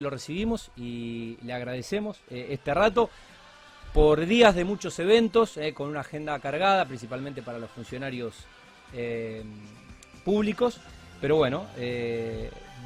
lo recibimos y le agradecemos eh, este rato por días de muchos eventos, eh, con una agenda cargada, principalmente para los funcionarios eh, públicos, pero bueno,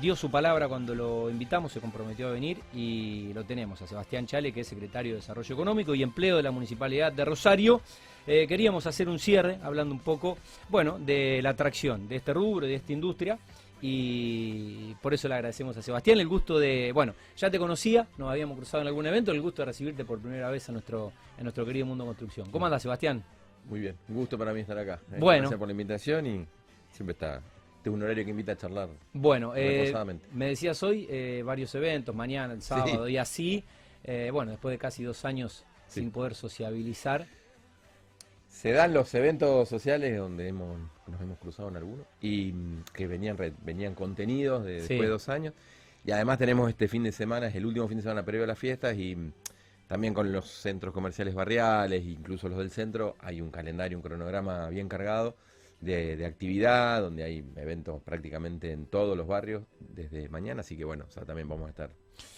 dio su palabra cuando lo invitamos, se comprometió a venir y lo tenemos a Sebastián Chale, que es secretario de Desarrollo Económico y Empleo de la Municipalidad de Rosario. queríamos hacer un cierre hablando un poco, bueno, de la atracción de este rubro, de esta industria y por eso le agradecemos a Sebastián el gusto de, bueno, ya te conocía, nos habíamos cruzado en algún evento, el gusto de recibirte por primera vez en nuestro, en nuestro querido mundo construcción. ¿Cómo andas, Sebastián? Muy bien, un gusto para mí estar acá. Eh, bueno. Gracias por la invitación y siempre está, un horario que invita a charlar. Bueno, eh, me decías hoy eh, varios eventos, mañana, el sábado y así, bueno, después de casi dos años sin poder sociabilizar. Se dan los eventos sociales donde hemos, nos hemos cruzado en algunos y mm, que venían, venían contenidos de, después de dos años. Y además tenemos este fin de semana, es el último fin de semana previo a las fiestas y mm, también con los centros comerciales barriales, incluso los del centro, hay un calendario, un cronograma bien cargado de, actividad, donde hay eventos prácticamente en todos los barrios desde mañana, así que bueno, también vamos a estar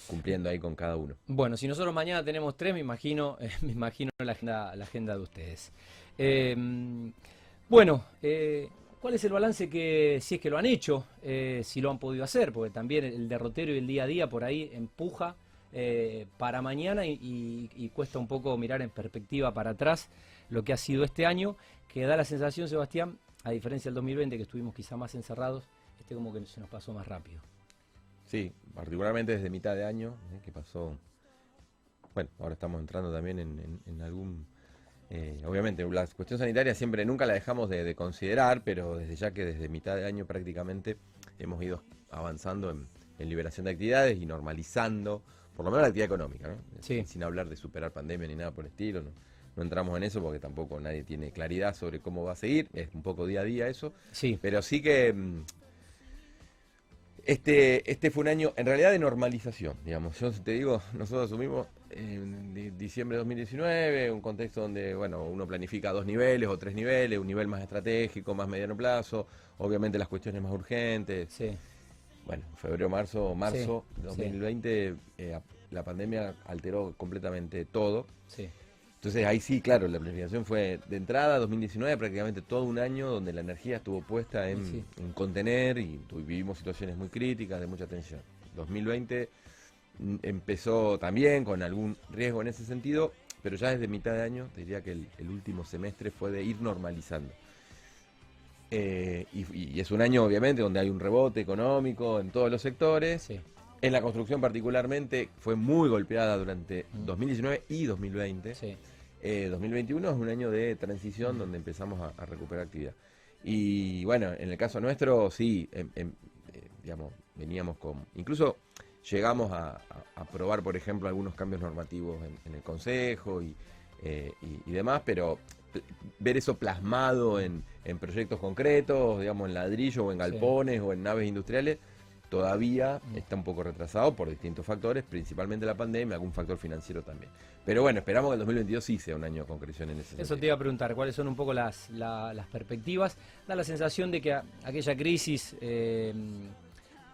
cumpliendo ahí con cada uno. Bueno, si nosotros mañana tenemos tres, me imagino, me imagino la agenda, la agenda de ustedes. Em, bueno, eh, ¿cuál es el balance que, si es que lo han hecho, eh, si lo han podido hacer? Porque también el derrotero y el día a día por ahí empuja eh, para mañana y, cuesta un poco mirar en perspectiva para atrás lo que ha sido este año, que da la sensación, Sebastián, a diferencia del 2020, que estuvimos quizá más encerrados, este como que se nos pasó más rápido. Sí, particularmente desde mitad de año, que pasó, bueno, ahora estamos entrando también en algún eh, obviamente, la cuestión sanitaria siempre nunca la dejamos de, considerar, pero desde ya que desde mitad de año prácticamente hemos ido avanzando en, liberación de actividades y normalizando, por lo menos la actividad económica, sin hablar de superar pandemia ni nada por el estilo. ¿no? no entramos en eso porque tampoco nadie tiene claridad sobre cómo va a seguir, es un poco día a día eso. Sí. Pero sí que mm, este, este fue un año en realidad de normalización, digamos. Yo te digo, nosotros asumimos en diciembre de 2019, un contexto donde, bueno, uno planifica dos niveles o tres niveles, un nivel más estratégico, más mediano plazo, obviamente las cuestiones más urgentes. Sí. Bueno, febrero, marzo, marzo de 2020, eh, la pandemia alteró completamente todo. Sí. Entonces ahí sí, claro, la planificación fue de entrada 2019, prácticamente todo un año donde la energía estuvo puesta en, contener y vivimos situaciones muy críticas, de mucha tensión. 2020 mm, empezó también con algún riesgo en ese sentido, pero ya desde mitad de año, diría que el, último semestre fue de ir normalizando. Eh, y, es un año, obviamente, donde hay un rebote económico en todos los sectores. En la construcción particularmente fue muy golpeada durante 2019 mm. y 2020. 2021 eh, es un año de transición mm. donde empezamos a, recuperar actividad. Y bueno, en el caso nuestro, sí, em, em, eh, digamos, veníamos con... Incluso llegamos a, aprobar, por ejemplo, algunos cambios normativos en, el Consejo eh, y, demás, pero ver eso plasmado en, proyectos concretos, digamos, en ladrillo o en galpones o en naves industriales, todavía mm. está un poco retrasado por distintos factores, principalmente la pandemia, algún factor financiero también. Pero bueno, esperamos que el 2022 sí sea un año de concreción en ese sentido. Eso te iba a preguntar, ¿cuáles son un poco las, perspectivas? Da la sensación de que aquella crisis eh,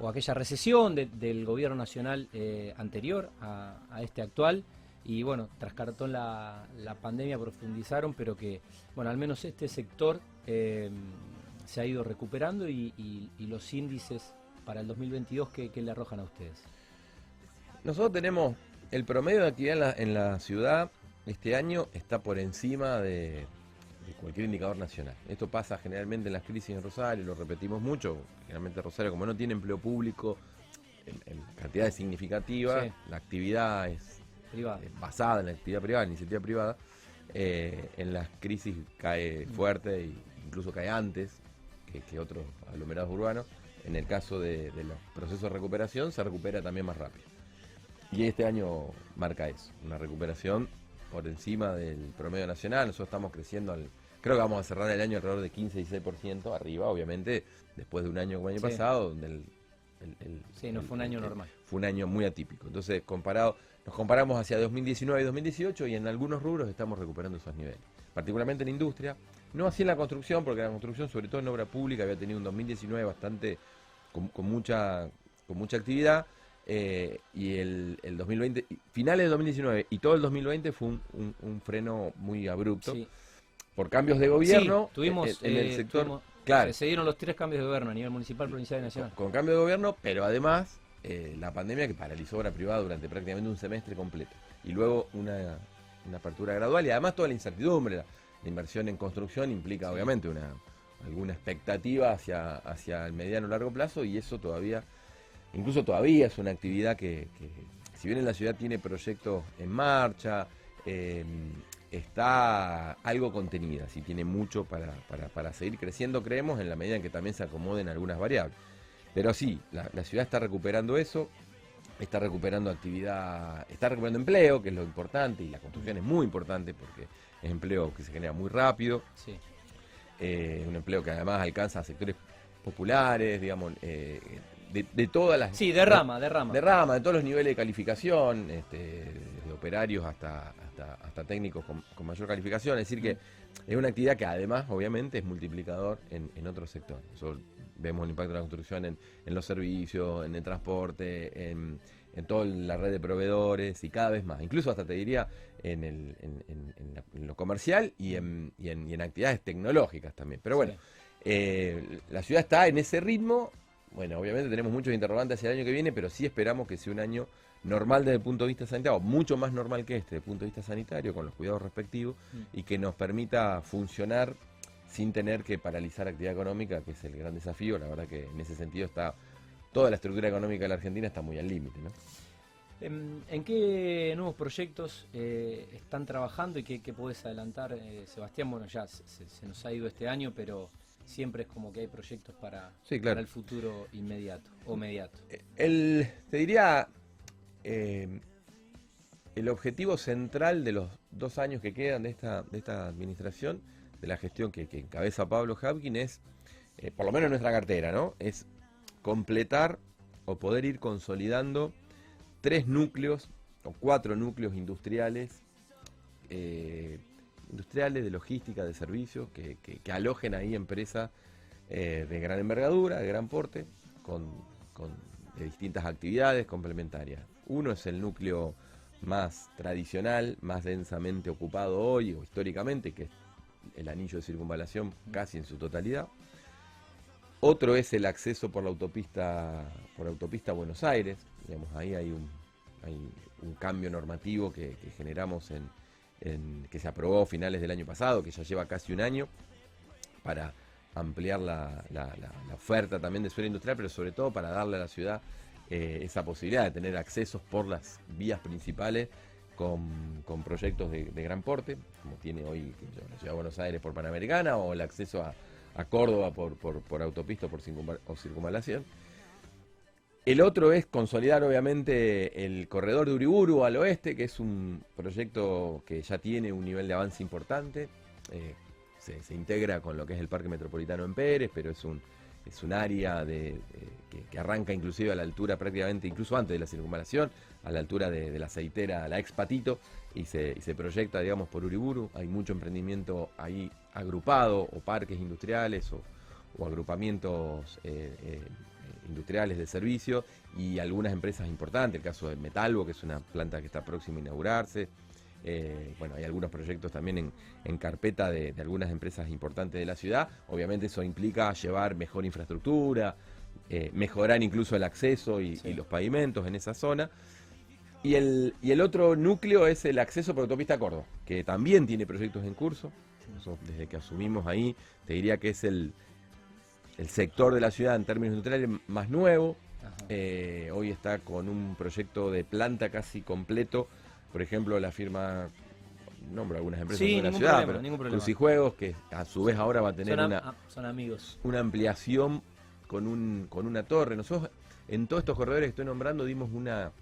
o aquella recesión del gobierno nacional eh, anterior a, este actual, y bueno, tras cartón la, pandemia profundizaron, pero que, bueno, al menos este sector eh, se ha ido recuperando y los índices para el 2022, ¿qué, le arrojan a ustedes? Nosotros tenemos el promedio de actividad en la, ciudad este año está por encima de, cualquier indicador nacional. Esto pasa generalmente en las crisis en Rosario, lo repetimos mucho. Generalmente Rosario, como no tiene empleo público en, cantidades significativas, la actividad es privada. basada en la actividad privada, iniciativa privada. Eh, en las crisis cae fuerte e incluso cae antes que otros aglomerados urbanos en el caso de, los procesos de recuperación, se recupera también más rápido. Y este año marca eso, una recuperación por encima del promedio nacional. Nosotros estamos creciendo, al, creo que vamos a cerrar el año alrededor de 15 y 16% arriba, obviamente, después de un año como el año pasado, donde el, Sí, no fue un año normal. Fue un año muy atípico. Entonces, comparado, nos comparamos hacia 2019 y 2018 y en algunos rubros estamos recuperando esos niveles. Particularmente en industria, no así en la construcción, porque la construcción, sobre todo en obra pública, había tenido un 2019 bastante con, mucha, con mucha actividad. Eh, y el, el, 2020, finales de 2019 y todo el 2020 fue un, freno muy abrupto. Por cambios de gobierno tuvimos, en, el sector. claro. Se dieron los tres cambios de gobierno a nivel municipal, provincial y nacional. Con, cambio de gobierno, pero además la pandemia que paralizó obra privada durante prácticamente un semestre completo. Y luego una, una apertura gradual y además toda la incertidumbre. La, inversión en construcción implica obviamente una alguna expectativa hacia, hacia el mediano o largo plazo y eso todavía, incluso todavía es una actividad que, si bien en la ciudad tiene proyectos en marcha, eh, está algo contenida, si tiene mucho para, para, seguir creciendo, creemos, en la medida en que también se acomoden algunas variables. Pero sí, la, la ciudad está recuperando eso, está recuperando actividad, está recuperando empleo, que es lo importante, y la construcción es muy importante porque es empleo que se genera muy rápido. Sí. Eh, un empleo que además alcanza a sectores populares, digamos, eh, de, todas las... Sí, de rama, de rama. De rama, de todos los niveles de calificación, este, desde operarios hasta, hasta, técnicos con, mayor calificación. Es decir, que es una actividad que además, obviamente, es multiplicador en, otros sectores. vemos el impacto de la construcción en, en los servicios, en el transporte, en en toda la red de proveedores y cada vez más. Incluso hasta te diría en, el, en, lo comercial y, en, y en, actividades tecnológicas también. Pero bueno, eh, la ciudad está en ese ritmo. Bueno, obviamente tenemos muchos interrogantes hacia el año que viene, pero sí esperamos que sea un año normal desde el punto de vista sanitario, mucho más normal que este desde el punto de vista sanitario, con los cuidados respectivos, mm. y que nos permita funcionar sin tener que paralizar actividad económica, que es el gran desafío. La verdad que en ese sentido está toda la estructura económica de la Argentina está muy al límite. ¿no? ¿En, qué nuevos proyectos eh, están trabajando y qué, qué podés adelantar, eh, Sebastián? Bueno, ya se, nos ha ido este año, pero siempre es como que hay proyectos para, el futuro inmediato o mediato. Eh, el, te diría, el objetivo central de los dos años que quedan de esta, de esta administración, de la gestión que, que encabeza Pablo Hapkin, es, por lo menos en nuestra cartera, ¿no? Es completar o poder ir consolidando tres núcleos o cuatro núcleos industriales, eh, industriales de logística, de servicios, que, alojen ahí empresas eh, de gran envergadura, de gran porte, con, de distintas actividades complementarias. Uno es el núcleo más tradicional, más densamente ocupado hoy o históricamente, que es el anillo de circunvalación casi en su totalidad. Otro es el acceso por la autopista, por autopista Buenos Aires. Digamos, ahí hay un, un cambio normativo que, generamos en, que se aprobó a finales del año pasado, que ya lleva casi un año, para ampliar la, oferta también de suelo industrial, pero sobre todo para darle a la ciudad eh, esa posibilidad de tener accesos por las vías principales con, proyectos de, gran porte, como tiene hoy la ciudad de Buenos Aires por Panamericana, o el acceso a Córdoba por, por, autopista por o circunvalación. El otro es consolidar obviamente el corredor de Uriburu al oeste, que es un proyecto que ya tiene un nivel de avance importante. Eh, se, integra con lo que es el Parque Metropolitano en Pérez, pero es un, es un área que, arranca inclusive a la altura prácticamente, incluso antes de la circunvalación, a la altura de, la aceitera, la ex Patito, y se, y se proyecta, digamos, por Uriburu. Hay mucho emprendimiento ahí agrupado, o parques industriales, o, agrupamientos eh, eh, industriales de servicio, y algunas empresas importantes, el caso de Metalvo, que es una planta que está próxima a inaugurarse. Eh, bueno, hay algunos proyectos también en, carpeta de, algunas empresas importantes de la ciudad. Obviamente eso implica llevar mejor infraestructura, mejorar incluso el acceso y, los pavimentos en esa zona. Y el, y el otro núcleo es el acceso por autopista Córdoba, que también tiene proyectos en curso. desde que asumimos ahí, te diría que es el, el sector de la ciudad en términos industriales más nuevo. Eh, hoy está con un proyecto de planta casi completo. Por ejemplo, la firma, nombro algunas empresas de la ciudad, pero Juegos, que a su vez ahora va a tener una, ah, son amigos. una ampliación con, un, con una torre. Nosotros en todos estos corredores que estoy nombrando dimos una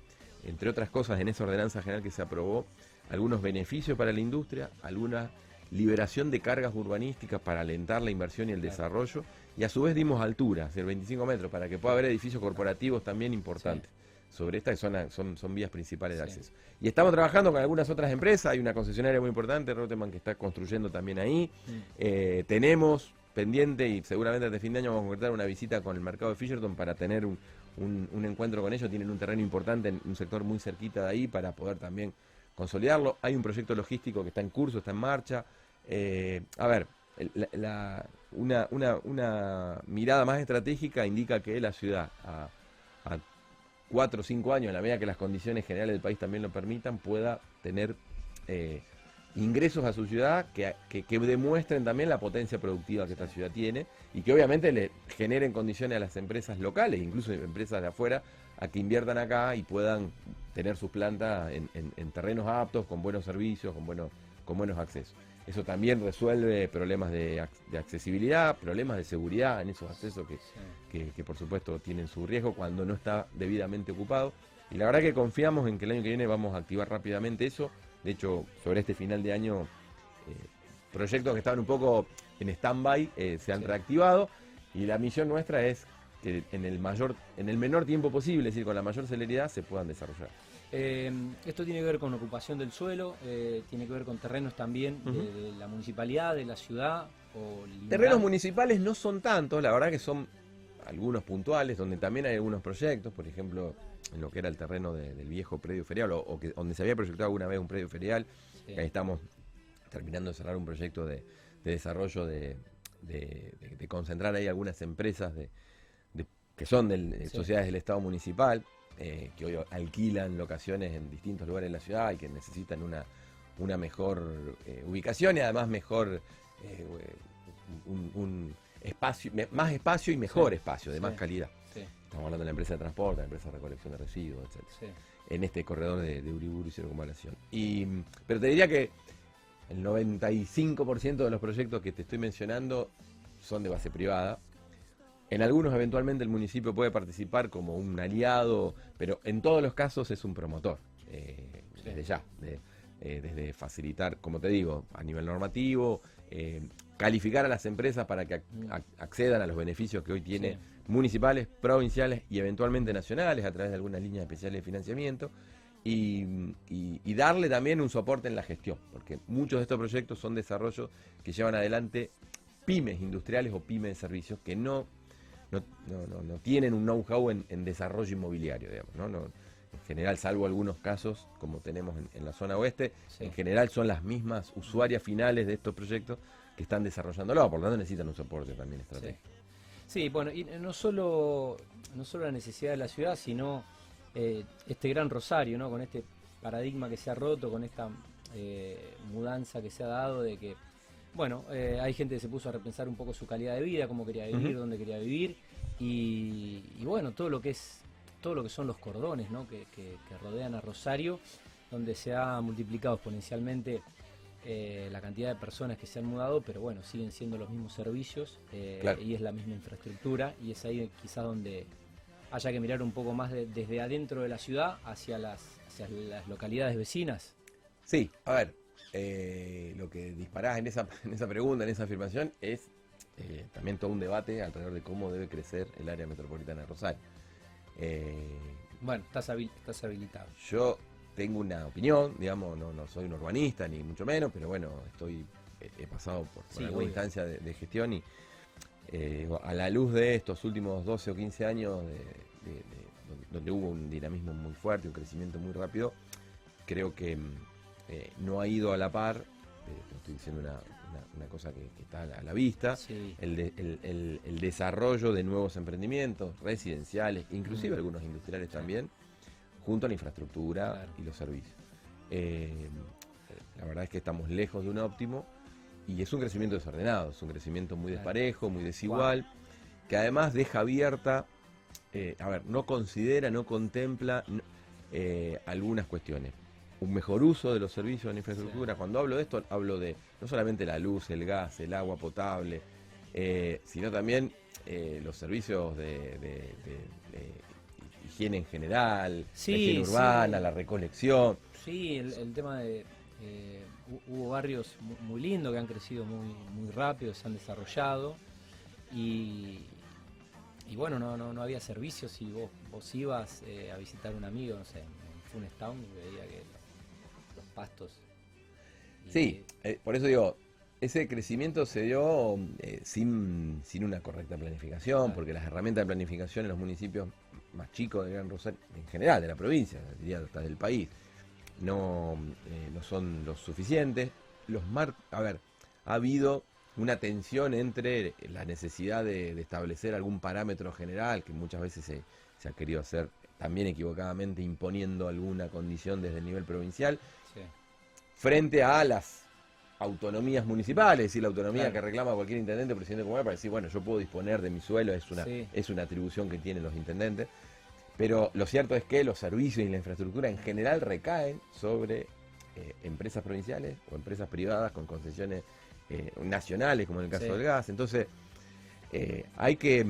entre otras cosas, en esa ordenanza general que se aprobó, algunos beneficios para la industria, alguna liberación de cargas urbanísticas para alentar la inversión y el desarrollo, y a su vez dimos altura, el 25 metros, para que pueda haber edificios corporativos también importantes. Sobre esta zona son, son vías principales de acceso. Y estamos trabajando con algunas otras empresas, hay una concesionaria muy importante, Roteman, que está construyendo también ahí. Eh, tenemos pendiente y seguramente desde fin de año vamos a concretar una visita con el mercado de Fisherton para tener un, encuentro con ellos. Tienen un terreno importante en un sector muy cerquita de ahí para poder también consolidarlo. Hay un proyecto logístico que está en curso, está en marcha. Eh, a ver, una, una, mirada más estratégica indica que la ciudad a, cuatro o cinco años, en la medida que las condiciones generales del país también lo permitan, pueda tener eh, ingresos a su ciudad que, demuestren también la potencia productiva que esta ciudad tiene y que obviamente le generen condiciones a las empresas locales, incluso empresas de afuera, a que inviertan acá y puedan tener sus plantas en, terrenos aptos, con buenos servicios, con buenos, con buenos accesos. Eso también resuelve problemas de, accesibilidad, problemas de seguridad en esos accesos que, que, por supuesto tienen su riesgo cuando no está debidamente ocupado. Y la verdad que confiamos en que el año que viene vamos a activar rápidamente eso. De hecho, sobre este final de año, eh, proyectos que estaban un poco en stand-by eh, se han reactivado y la misión nuestra es que en el mayor, en el menor tiempo posible, es decir, con la mayor celeridad, se puedan desarrollar. Eh, esto tiene que ver con ocupación del suelo, tiene que ver con terrenos también de, la municipalidad, de la ciudad. O terrenos municipales no son tantos, la verdad que son algunos puntuales, donde también hay algunos proyectos, por ejemplo, en lo que era el terreno del viejo predio ferial, o, que, donde se había proyectado alguna vez un predio ferial, ahí estamos terminando de cerrar un proyecto de, desarrollo de, concentrar ahí algunas empresas de, que son de sociedades del Estado municipal, eh, que hoy alquilan locaciones en distintos lugares de la ciudad y que necesitan una, una mejor eh, ubicación y además mejor eh, un, espacio, más espacio y mejor espacio, de más calidad. Estamos hablando de la empresa de transporte, la empresa de recolección de residuos, etc. En este corredor de, Uriburu y circunvalación. Y, pero te diría que el 95% de los proyectos que te estoy mencionando son de base privada. En algunos eventualmente el municipio puede participar como un aliado, pero en todos los casos es un promotor, eh, desde ya, eh, desde facilitar, como te digo, a nivel normativo, eh, calificar a las empresas para que mm. accedan a los beneficios que hoy tiene municipales, provinciales y eventualmente nacionales a través de algunas líneas especiales de financiamiento y, darle también un soporte en la gestión, porque muchos de estos proyectos son desarrollos que llevan adelante pymes industriales o pymes de servicios que no, no, tienen un know-how en, desarrollo inmobiliario, digamos, ¿no? en general, salvo algunos casos, como tenemos en, la zona oeste, en general son las mismas usuarias finales de estos proyectos que están desarrollándolo, por lo tanto necesitan un soporte también estratégico. Sí, bueno, y no solo, no solo la necesidad de la ciudad, sino eh, este gran rosario, ¿no? Con este paradigma que se ha roto, con esta eh, mudanza que se ha dado de que, bueno, eh, hay gente que se puso a repensar un poco su calidad de vida, cómo quería vivir, dónde quería vivir, y, bueno, todo lo que es, todo lo que son los cordones, ¿no? Que, que rodean a Rosario, donde se ha multiplicado exponencialmente eh, la cantidad de personas que se han mudado, pero bueno, siguen siendo los mismos servicios eh, y es la misma infraestructura y es ahí quizás donde haya que mirar un poco más desde adentro de la ciudad hacia las, las localidades vecinas. Sí, a ver, eh, lo que disparás en esa, en esa pregunta, en esa afirmación, es también todo un debate alrededor de cómo debe crecer el área metropolitana de Rosario. bueno, estás, estás habilitado. Yo tengo una opinión, digamos, no, no soy un urbanista ni mucho menos, pero bueno, estoy he, pasado por, alguna instancia de, gestión y eh, a la luz de estos últimos 12 o 15 años donde hubo un dinamismo muy fuerte, un crecimiento muy rápido, creo que mm, eh, no ha ido a la par, eh, estoy diciendo una, cosa que, está a la vista, el, desarrollo de nuevos emprendimientos residenciales, inclusive algunos industriales también, junto a la infraestructura y los servicios. Eh, la verdad es que estamos lejos de un óptimo y es un crecimiento desordenado, es un crecimiento muy desparejo, muy desigual, que además deja abierta, eh, a ver, no considera, no contempla eh, algunas cuestiones. Un mejor uso de los servicios de la infraestructura. Cuando hablo de esto, hablo de no solamente la luz, el gas, el agua potable, sino también los servicios de higiene en general, la higiene urbana, la recolección. Sí, el, tema de... Eh, hubo barrios muy, lindos que han crecido muy, muy rápido, se han desarrollado y, y bueno, no, no, no había servicios y vos, vos ibas eh, a visitar a un amigo, no sé, en Funestown y veía que pastos... sí, eh, por eso digo, ese crecimiento se dio eh, sin, sin una correcta planificación, porque las herramientas de planificación en los municipios más chicos de Gran Rosario, en general de la provincia, diría hasta del país, no, eh, no son los suficientes. Los mar a ver, ha habido una tensión entre la necesidad de, establecer algún parámetro general, que muchas veces se, se, ha querido hacer también equivocadamente imponiendo alguna condición desde el nivel provincial, frente a las autonomías municipales, es decir, la autonomía que reclama cualquier intendente o presidente comunal para decir, bueno, yo puedo disponer de mi suelo, es una, es una atribución que tienen los intendentes. Pero lo cierto es que los servicios y la infraestructura en general recaen sobre eh, empresas provinciales o empresas privadas con concesiones eh, nacionales, como en el caso del gas. Entonces, eh, hay que...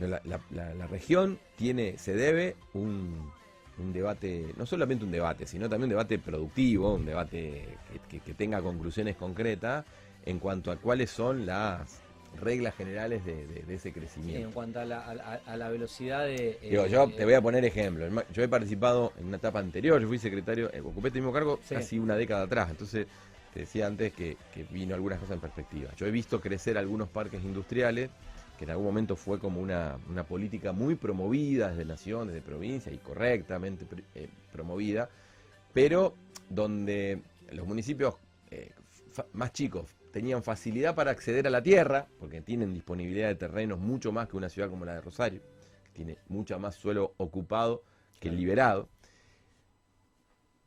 La, región tiene, se debe un, debate, no solamente un debate, sino también un debate productivo, un debate que tenga conclusiones concretas en cuanto a cuáles son las reglas generales de, ese crecimiento. en cuanto a la, velocidad de... Digo, yo te voy a poner ejemplo. Yo he participado en una etapa anterior, yo fui secretario, eh, ocupé este mismo cargo casi una década atrás, entonces te decía antes que, vino algunas cosas en perspectiva. Yo he visto crecer algunos parques industriales, que en algún momento fue como una, política muy promovida desde nación, desde provincia y correctamente eh, promovida, pero donde los municipios eh, más chicos tenían facilidad para acceder a la tierra, porque tienen disponibilidad de terrenos mucho más que una ciudad como la de Rosario, que tiene mucho más suelo ocupado que liberado,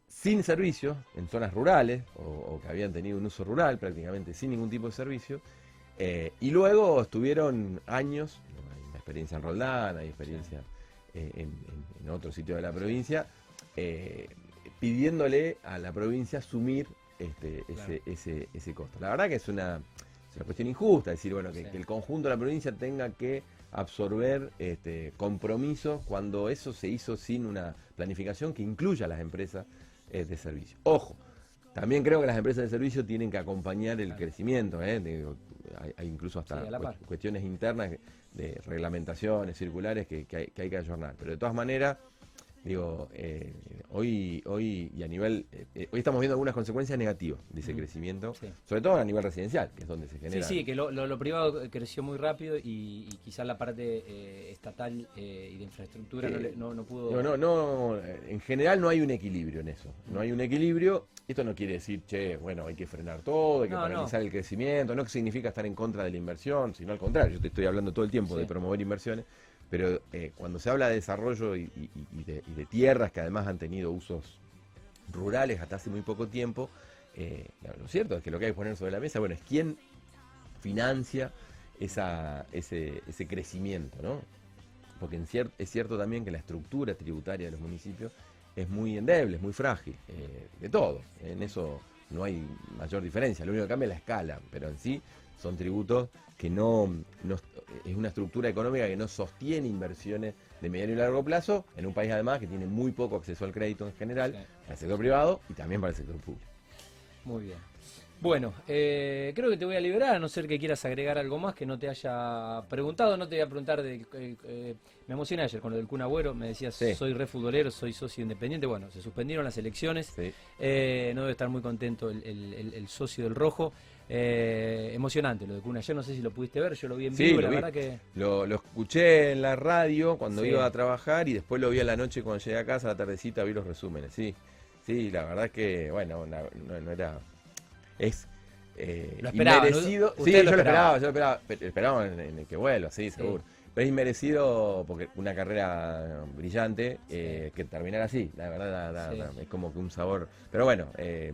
sin servicios, en zonas rurales, o, que habían tenido un uso rural prácticamente sin ningún tipo de servicio, eh, y luego estuvieron años, hay experiencia en Roldán, hay experiencia eh, en, otro sitio de la provincia, eh, pidiéndole a la provincia asumir este, ese, ese, ese costo. La verdad que es una, cuestión injusta, decir, bueno, que, el conjunto de la provincia tenga que absorber este, compromisos cuando eso se hizo sin una planificación que incluya a las empresas de servicio. Ojo, también creo que las empresas de servicio tienen que acompañar el crecimiento, ¿eh? hay, incluso hasta cuestiones internas de reglamentaciones circulares que, hay, que hay que ayornar, pero de todas maneras Digo, eh, hoy, hoy y a nivel, eh, eh, hoy estamos viendo algunas consecuencias negativas de ese crecimiento, sobre todo a nivel residencial, que es donde se genera. Sí, sí, que lo, privado creció muy rápido y, quizás la parte estatal y de infraestructura no, no, pudo. No, no, no, en general no hay un equilibrio en eso. No hay un equilibrio. Esto no quiere decir, che, bueno, hay que frenar todo, hay que paralizar el crecimiento, no que significa estar en contra de la inversión, sino al contrario, yo te estoy hablando todo el tiempo de promover inversiones pero eh, cuando se habla de desarrollo y, de, tierras que además han tenido usos rurales hasta hace muy poco tiempo, eh, lo cierto es que lo que hay que poner sobre la mesa, bueno, es quién financia esa, ese, crecimiento, ¿no? Porque es cierto también que la estructura tributaria de los municipios es muy endeble, es muy frágil, eh, de todo. En eso no hay mayor diferencia, lo único que cambia es la escala, pero en sí son tributos que no, es una estructura económica que no sostiene inversiones de mediano y largo plazo, en un país además que tiene muy poco acceso al crédito en general, para el sector privado y también para el sector público. Muy bien. Bueno, eh, creo que te voy a liberar, a no ser que quieras agregar algo más que no te haya preguntado. No te voy a preguntar, de, eh, eh, me emocioné ayer con lo del Kun Agüero, me decías, soy re futbolero, soy socio independiente. Bueno, se suspendieron las elecciones, no debe estar muy contento el socio del Rojo. Eh, emocionante lo de Kun ayer, no sé si lo pudiste ver, yo lo vi en vivo, la verdad que... Lo, escuché en la radio cuando iba a trabajar y después lo vi a la noche cuando llegué a casa, a la tardecita vi los resúmenes, sí. Sí, la verdad que, bueno, no, era... Es... Eh, lo esperaba, inmerecido. Sí, yo lo esperaba, yo lo esperaba, esperaba en, el que vuelva, sí, seguro. Pero es inmerecido porque una carrera brillante eh, que terminara así, la verdad, es como que un sabor. Pero bueno, eh,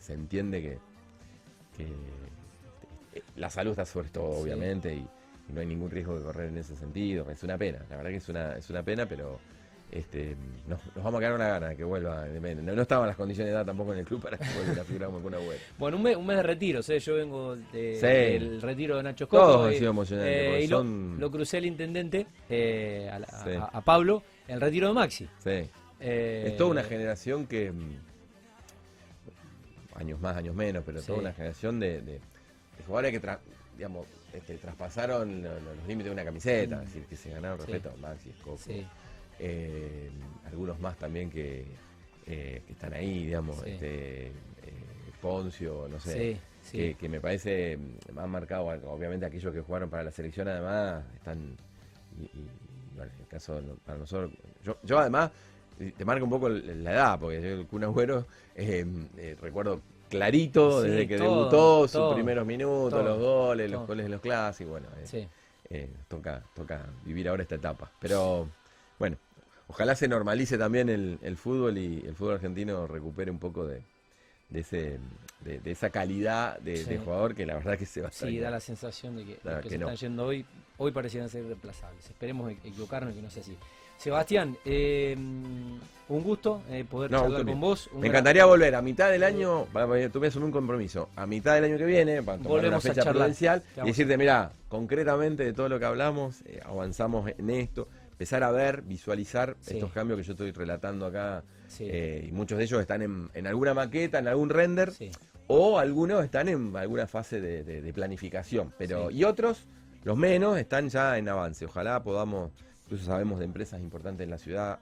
se entiende que eh, la salud está sobre todo, obviamente, y, no hay ningún riesgo de correr en ese sentido. Es una pena, la verdad que es una, es una pena, pero este, nos, vamos a quedar una gana que vuelva. No, no estaban las condiciones de edad tampoco en el club para que vuelva a figurar como una buena. Bueno, un mes, un mes de retiro, ¿sí? yo vengo del retiro de Nacho Escoto. Todos han sido emocionantes. Eh, y lo, crucé el intendente, eh, a, Pablo, en el retiro de Maxi. Sí. es toda una generación que mm, años más, años menos, pero toda una generación de, jugadores que digamos, este, traspasaron los, límites de una camiseta, es decir, que se ganaron respeto, Maxi, Escoco, eh, algunos más también que, eh, están ahí, digamos, este, eh, Poncio, no sé. que, me parece mm, han marcado, obviamente aquellos que jugaron para la selección además están, y, bueno, en el caso para nosotros, yo, yo además te marca un poco la edad, porque yo el Kun Agüero eh, eh, recuerdo clarito desde que debutó, sus primeros minutos, los goles, los goles de los clásicos, bueno, eh, toca, toca vivir ahora esta etapa. Pero bueno, ojalá se normalice también el, fútbol y el fútbol argentino recupere un poco de, ese de, esa calidad de, jugador que la verdad que se va a Sí, da la sensación de que, que, se están yendo hoy, hoy parecían ser reemplazables. Esperemos equivocarnos y que no sea así. Sebastián, eh, un gusto eh, poder charlar con vos. Me encantaría volver a mitad del año, tú me un compromiso, a mitad del año que viene, para tomar una fecha prudencial y decirte, mira, concretamente de todo lo que hablamos, eh, avanzamos en esto, empezar a ver, visualizar estos cambios que yo estoy relatando acá, y muchos de ellos están en, alguna maqueta, en algún render, o algunos están en alguna fase de, planificación, pero y otros, los menos, están ya en avance. Ojalá podamos Incluso sabemos de empresas importantes en la ciudad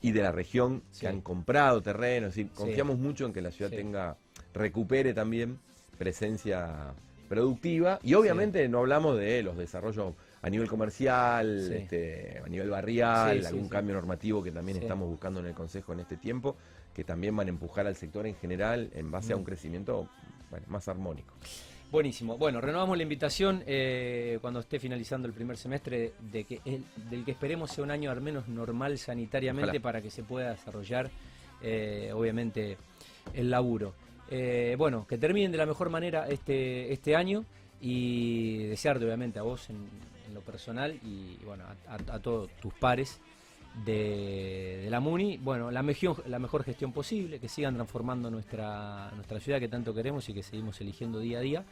y de la región que han comprado terrenos. y confiamos mucho en que la ciudad tenga, recupere también presencia productiva. Y obviamente no hablamos de los desarrollos a nivel comercial, este, a nivel barrial, algún cambio normativo que también estamos buscando en el Consejo en este tiempo, que también van a empujar al sector en general en base a un mm. crecimiento más armónico. Buenísimo. Bueno, renovamos la invitación eh, cuando esté finalizando el primer semestre de que el, del que esperemos sea un año al menos normal sanitariamente para que se pueda desarrollar, eh, obviamente, el laburo. Eh, bueno, que terminen de la mejor manera este, este año y desearte, obviamente, a vos en, lo personal y, bueno, a todos tus pares de, la MUNI, bueno, la mejor, la mejor gestión posible, que sigan transformando nuestra, nuestra ciudad que tanto queremos y que seguimos eligiendo día a día.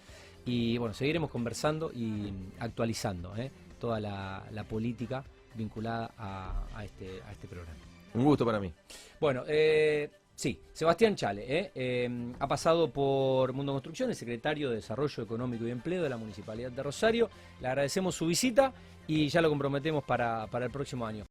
Y bueno, seguiremos conversando y actualizando ¿eh? toda la, política vinculada a, este, a este programa. Un gusto para mí. Bueno, eh, sí, Sebastián Chale ¿eh? eh, ha pasado por Mundo Construcción, el secretario de Desarrollo Económico y Empleo de la Municipalidad de Rosario. Le agradecemos su visita y ya lo comprometemos para, para el próximo año.